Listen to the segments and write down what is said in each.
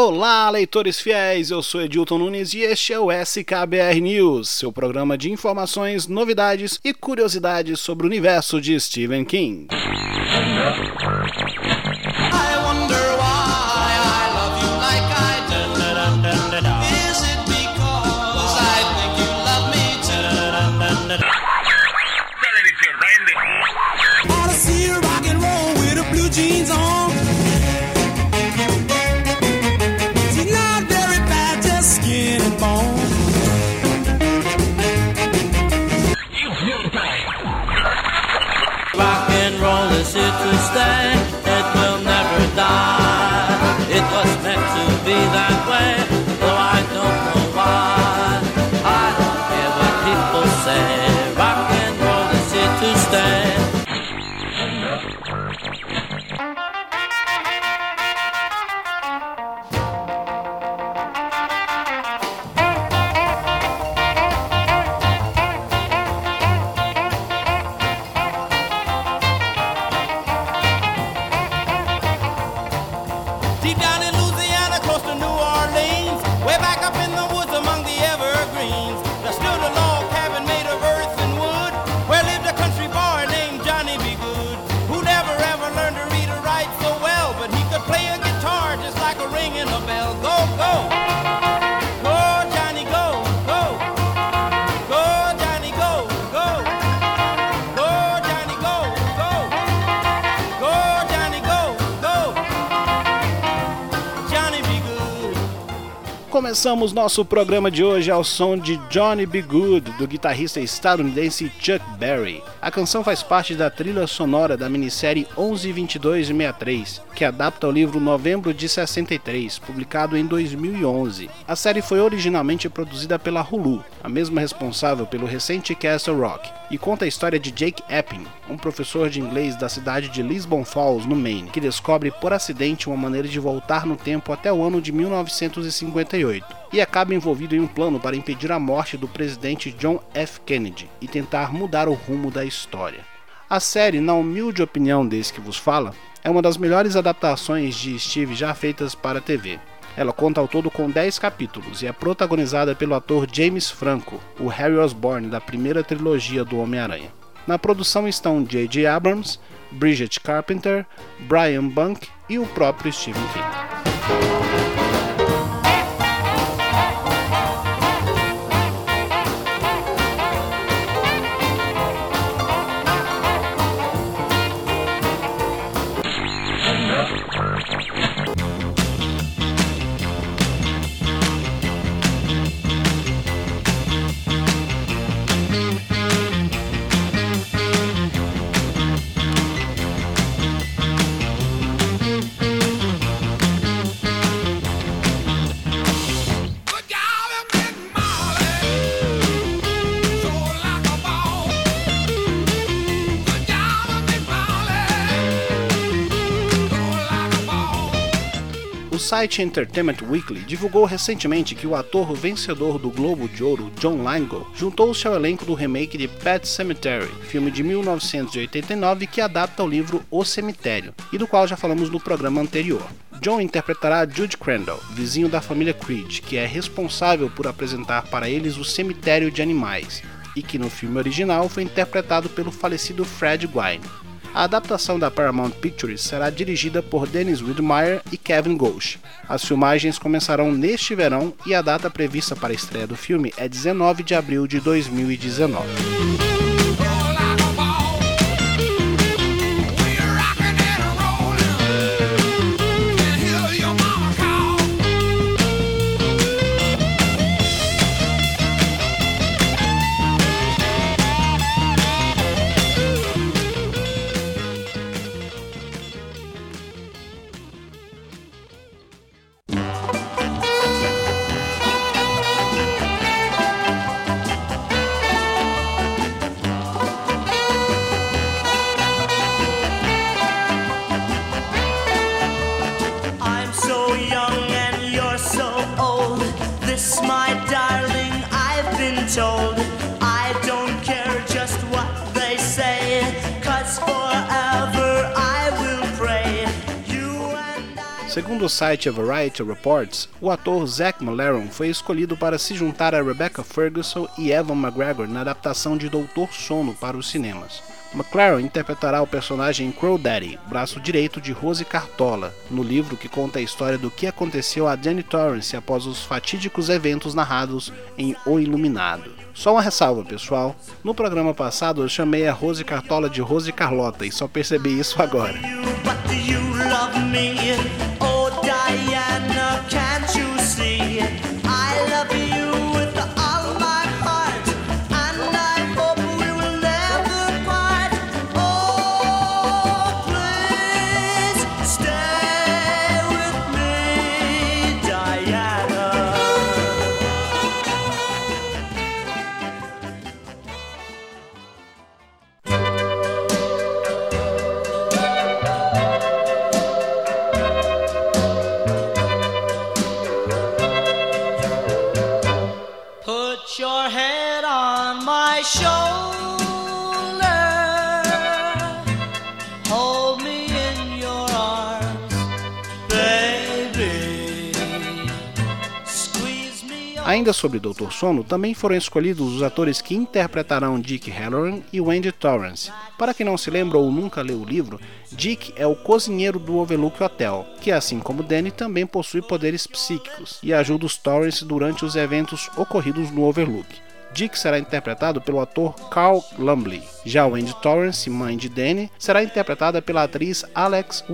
Olá, leitores fiéis! Eu sou Edilton Nunes e este é o SKBR News, seu programa de informações, novidades e curiosidades sobre o universo de Stephen King. de to stank Começamos nosso programa de hoje ao som de Johnny B. Good, do guitarrista estadunidense Chuck Berry. A canção faz parte da trilha sonora da minissérie 112263, que adapta o livro Novembro de 63, publicado em 2011. A série foi originalmente produzida pela Hulu, a mesma responsável pelo recente Castle Rock, e conta a história de Jake Epping, um professor de inglês da cidade de Lisbon Falls, no Maine, que descobre por acidente uma maneira de voltar no tempo até o ano de 1958 e acaba envolvido em um plano para impedir a morte do presidente John F. Kennedy e tentar mudar o rumo da história. A série, na humilde opinião desse que vos fala, é uma das melhores adaptações de Steve já feitas para a TV. Ela conta ao todo com 10 capítulos e é protagonizada pelo ator James Franco, o Harry Osborn da primeira trilogia do Homem-Aranha. Na produção estão J.J. Abrams, Bridget Carpenter, Brian Bunk e o próprio Stephen King. Site Entertainment Weekly divulgou recentemente que o ator vencedor do Globo de Ouro, John Lithgow, juntou-se ao elenco do remake de Pet Cemetery, filme de 1989 que adapta o livro O Cemitério, e do qual já falamos no programa anterior. John interpretará Jude Crandall, vizinho da família Creed, que é responsável por apresentar para eles o cemitério de animais, e que no filme original foi interpretado pelo falecido Fred Gwynne. A adaptação da Paramount Pictures será dirigida por Dennis Widmeyer e Kevin Ghosh. As filmagens começarão neste verão e a data prevista para a estreia do filme é 19 de abril de 2019. Segundo o site Variety Reports, o ator Zack Malaron foi escolhido para se juntar a Rebecca Ferguson e Evan McGregor na adaptação de Doutor Sono para os cinemas. McLaren interpretará o personagem Crow Daddy, braço direito de Rose Cartola, no livro que conta a história do que aconteceu a Danny Torrance após os fatídicos eventos narrados em O Iluminado. Só uma ressalva, pessoal. No programa passado eu chamei a Rose Cartola de Rose Carlota e só percebi isso agora. Ainda sobre Doutor Sono, também foram escolhidos os atores que interpretarão Dick Halloran e Wendy Torrance. Para quem não se lembra ou nunca leu o livro, Dick é o cozinheiro do Overlook Hotel, que assim como Danny também possui poderes psíquicos e ajuda os Torrance durante os eventos ocorridos no Overlook. Dick será interpretado pelo ator Carl Lumbly. Já Wendy Torrance, mãe de Danny, será interpretada pela atriz Alex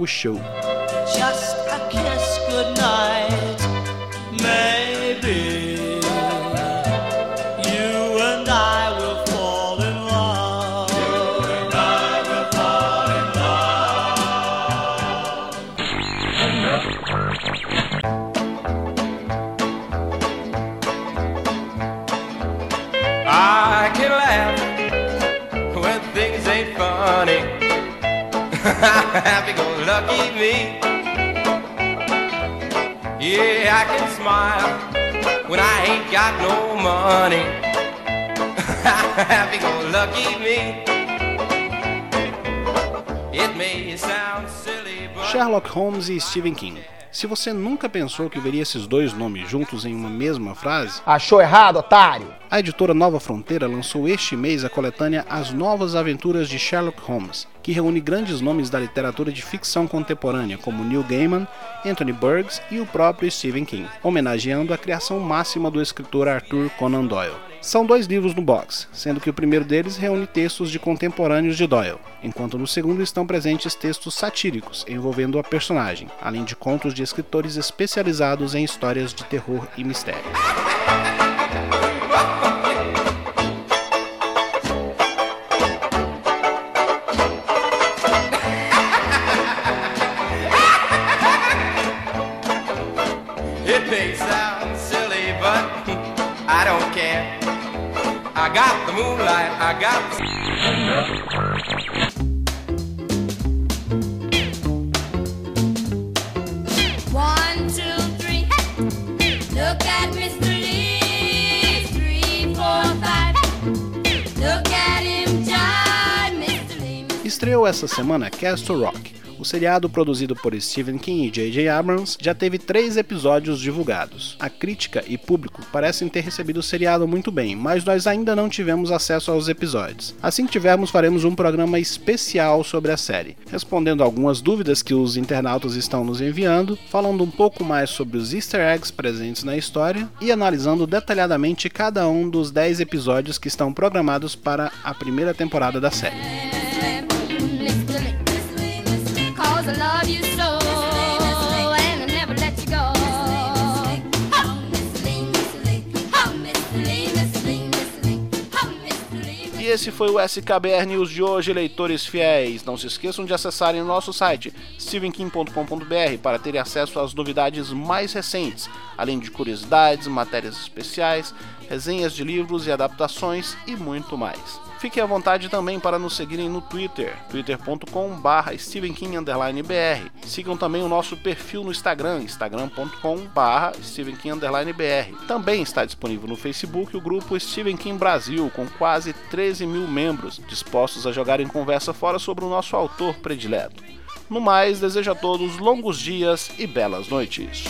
Wushoe. happy-go-lucky me. Yeah, I can smile when I ain't got no money. happy-go-lucky me. It may sound silly, but... Sherlock Holmes e Stephen King. Se você nunca pensou que veria esses dois nomes juntos em uma mesma frase, achou errado, otário! A editora Nova Fronteira lançou este mês a coletânea As Novas Aventuras de Sherlock Holmes, que reúne grandes nomes da literatura de ficção contemporânea, como Neil Gaiman, Anthony Burgess e o próprio Stephen King, homenageando a criação máxima do escritor Arthur Conan Doyle. São dois livros no box, sendo que o primeiro deles reúne textos de contemporâneos de Doyle, enquanto no segundo estão presentes textos satíricos envolvendo a personagem, além de contos de escritores especializados em histórias de terror e mistério. I got the moonlight, I got the... One, two, three, hey. Look at Mr. Lee. Three, four, five, Look at him jive, Mr. Lee. Estreou essa semana Castle Rock o seriado produzido por Stephen King e J.J. Abrams já teve três episódios divulgados. A crítica e público parecem ter recebido o seriado muito bem, mas nós ainda não tivemos acesso aos episódios. Assim que tivermos, faremos um programa especial sobre a série, respondendo algumas dúvidas que os internautas estão nos enviando, falando um pouco mais sobre os easter eggs presentes na história e analisando detalhadamente cada um dos 10 episódios que estão programados para a primeira temporada da série. Esse foi o SKBR News de hoje, leitores fiéis. Não se esqueçam de acessarem o nosso site stevenkim.com.br para terem acesso às novidades mais recentes, além de curiosidades, matérias especiais, resenhas de livros e adaptações e muito mais. Fiquem à vontade também para nos seguirem no Twitter, twitter.com.br stevenking_br. Sigam também o nosso perfil no Instagram, instagram.com.br stevenking_br. Também está disponível no Facebook o grupo Steven King Brasil, com quase 13 mil membros, dispostos a jogar em conversa fora sobre o nosso autor predileto. No mais, desejo a todos longos dias e belas noites.